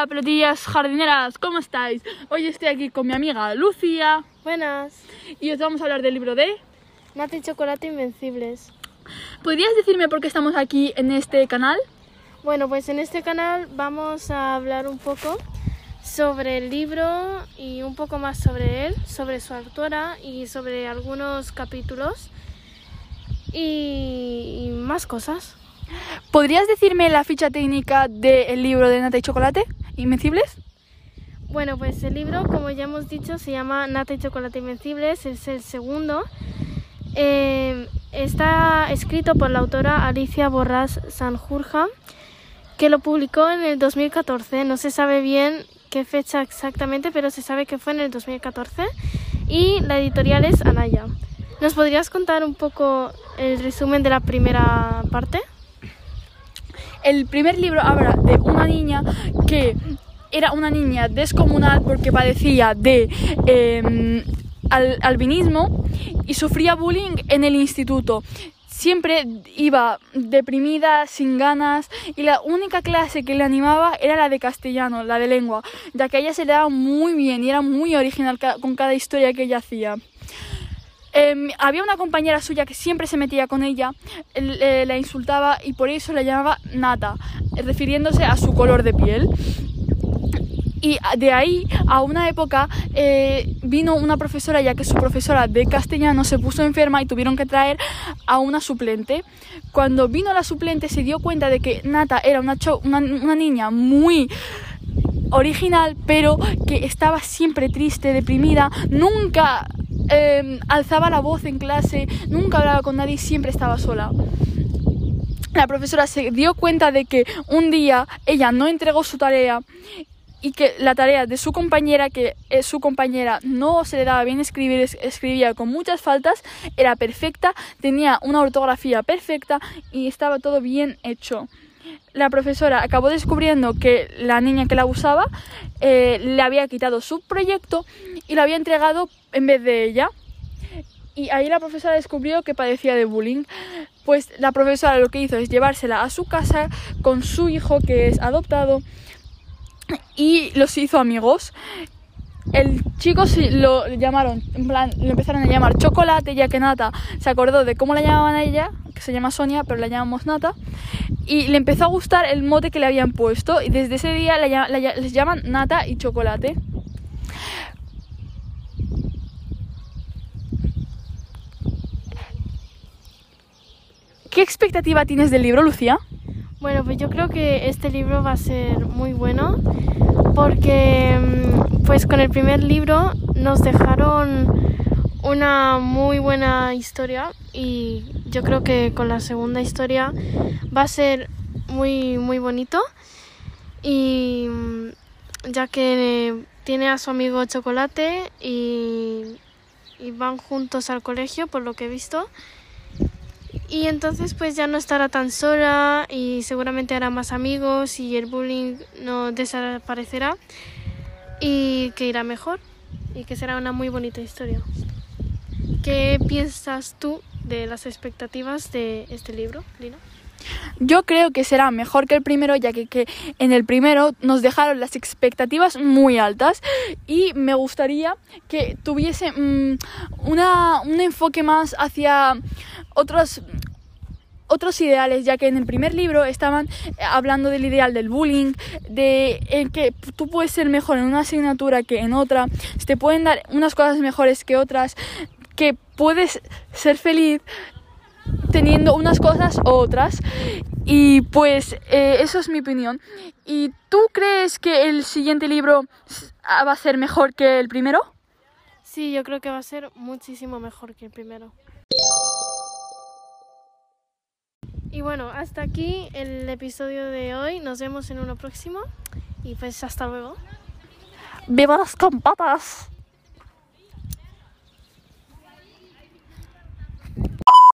Hola, pelotillas jardineras, ¿cómo estáis? Hoy estoy aquí con mi amiga Lucía Buenas. y os vamos a hablar del libro de... Nata y chocolate invencibles. ¿Podrías decirme por qué estamos aquí en este canal? Bueno, pues en este canal vamos a hablar un poco sobre el libro y un poco más sobre él, sobre su autora y sobre algunos capítulos y, y más cosas. ¿Podrías decirme la ficha técnica del libro de Nata y Chocolate Invencibles? Bueno, pues el libro, como ya hemos dicho, se llama Nata y chocolate invencibles, es el segundo. Eh, está escrito por la autora Alicia Borrás Sanjurja, que lo publicó en el 2014. No se sabe bien qué fecha exactamente, pero se sabe que fue en el 2014. Y la editorial es Anaya. ¿Nos podrías contar un poco el resumen de la primera parte? El primer libro habla de una niña que era una niña descomunal porque padecía de al- albinismo y sufría bullying en el instituto. Siempre iba deprimida, sin ganas, y la única clase que le animaba era la de castellano, la de lengua, ya que a ella se le daba muy bien y era muy original con cada historia que ella hacía. Em, había una compañera suya que siempre se metía con ella, el- eh, la insultaba y por eso la llamaba Nata, refiriéndose a su color de piel. Y de ahí a una época eh, vino una profesora, ya que su profesora de castellano se puso enferma y tuvieron que traer a una suplente. Cuando vino la suplente se dio cuenta de que Nata era una, cho- una, una niña muy original, pero que estaba siempre triste, deprimida, nunca eh, alzaba la voz en clase, nunca hablaba con nadie, siempre estaba sola. La profesora se dio cuenta de que un día ella no entregó su tarea y que la tarea de su compañera, que eh, su compañera no se le daba bien escribir, es- escribía con muchas faltas, era perfecta, tenía una ortografía perfecta y estaba todo bien hecho. La profesora acabó descubriendo que la niña que la abusaba eh, le había quitado su proyecto y lo había entregado en vez de ella. Y ahí la profesora descubrió que padecía de bullying. Pues la profesora lo que hizo es llevársela a su casa con su hijo que es adoptado y los hizo amigos. El chico sí lo llamaron, en plan, lo empezaron a llamar Chocolate, ya que Nata se acordó de cómo la llamaban a ella, que se llama Sonia, pero la llamamos Nata, y le empezó a gustar el mote que le habían puesto, y desde ese día la les llaman Nata y Chocolate. ¿Qué expectativa tienes del libro, Lucía? Bueno, pues yo creo que este libro va a ser muy bueno porque mm, pues con el primer libro nos dejaron una muy buena historia y yo creo que con la segunda historia va a ser muy muy bonito. Y mm, ya que tiene a su amigo Chocolate y, y van juntos al colegio por lo que he visto y entonces pues ya no estará tan sola y seguramente hará más amigos y el bullying no desaparecerá y que irá mejor y que será una muy bonita historia. ¿Qué piensas tú de las expectativas de este libro, Lina? Yo creo que será mejor que el primero, ya que, que en el primero nos dejaron las expectativas muy altas y me gustaría que tuviese mm, una, un enfoque más hacia otros otros ideales, ya que en el primer libro estaban eh, hablando del ideal del bullying, de en que tú puedes ser mejor en una asignatura que en otra, te pueden dar unas cosas mejores que otras, que puedes ser feliz teniendo unas cosas u otras. Y pues eh, eso es mi opinión. ¿Y tú crees que el siguiente libro ah, va a ser mejor que el primero? Sí, yo creo que va a ser muchísimo mejor que el primero. Y bueno, hasta aquí el episodio de hoy. Nos vemos en uno próximo y pues hasta luego. ¡Viva las campatas!